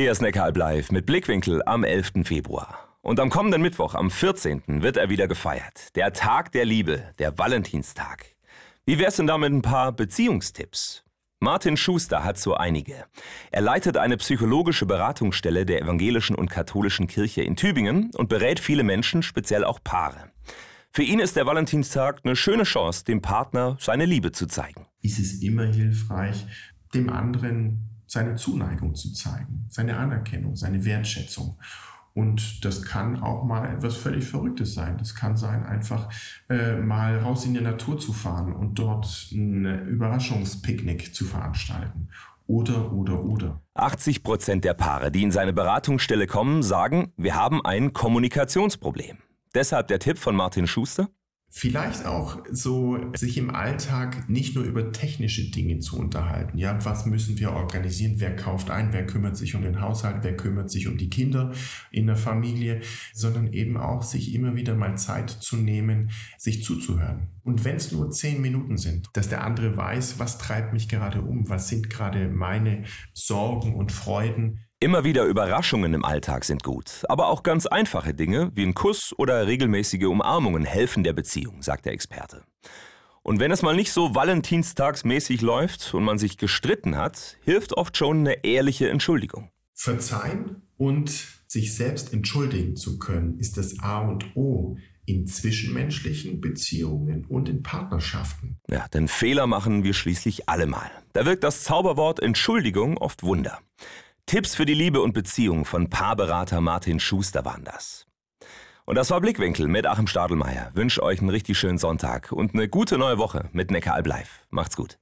Hier ist Neckaralb live mit Blickwinkel am 11. Februar. Und am kommenden Mittwoch, am 14. wird er wieder gefeiert. Der Tag der Liebe, der Valentinstag. Wie wär's denn da mit ein paar Beziehungstipps? Martin Schuster hat so einige. Er leitet eine psychologische Beratungsstelle der evangelischen und katholischen Kirche in Tübingen und berät viele Menschen, speziell auch Paare. Für ihn ist der Valentinstag eine schöne Chance, dem Partner seine Liebe zu zeigen. Ist es immer hilfreich, dem anderen seine Zuneigung zu zeigen, seine Anerkennung, seine Wertschätzung. Und das kann auch mal etwas völlig Verrücktes sein. Das kann sein, einfach äh, mal raus in die Natur zu fahren und dort ein Überraschungspicknick zu veranstalten. Oder, oder, oder. 80 Prozent der Paare, die in seine Beratungsstelle kommen, sagen, wir haben ein Kommunikationsproblem. Deshalb der Tipp von Martin Schuster. Vielleicht auch so, sich im Alltag nicht nur über technische Dinge zu unterhalten. Ja, was müssen wir organisieren? Wer kauft ein? Wer kümmert sich um den Haushalt? Wer kümmert sich um die Kinder in der Familie? Sondern eben auch sich immer wieder mal Zeit zu nehmen, sich zuzuhören. Und wenn es nur zehn Minuten sind, dass der andere weiß, was treibt mich gerade um? Was sind gerade meine Sorgen und Freuden? Immer wieder Überraschungen im Alltag sind gut, aber auch ganz einfache Dinge wie ein Kuss oder regelmäßige Umarmungen helfen der Beziehung, sagt der Experte. Und wenn es mal nicht so valentinstagsmäßig läuft und man sich gestritten hat, hilft oft schon eine ehrliche Entschuldigung. Verzeihen und sich selbst entschuldigen zu können, ist das A und O in zwischenmenschlichen Beziehungen und in Partnerschaften. Ja, denn Fehler machen wir schließlich alle mal. Da wirkt das Zauberwort Entschuldigung oft Wunder. Tipps für die Liebe und Beziehung von Paarberater Martin Schuster waren das. Und das war Blickwinkel mit Achim Stadelmeier. Wünsche euch einen richtig schönen Sonntag und eine gute neue Woche mit Neckaralb Live. Macht's gut.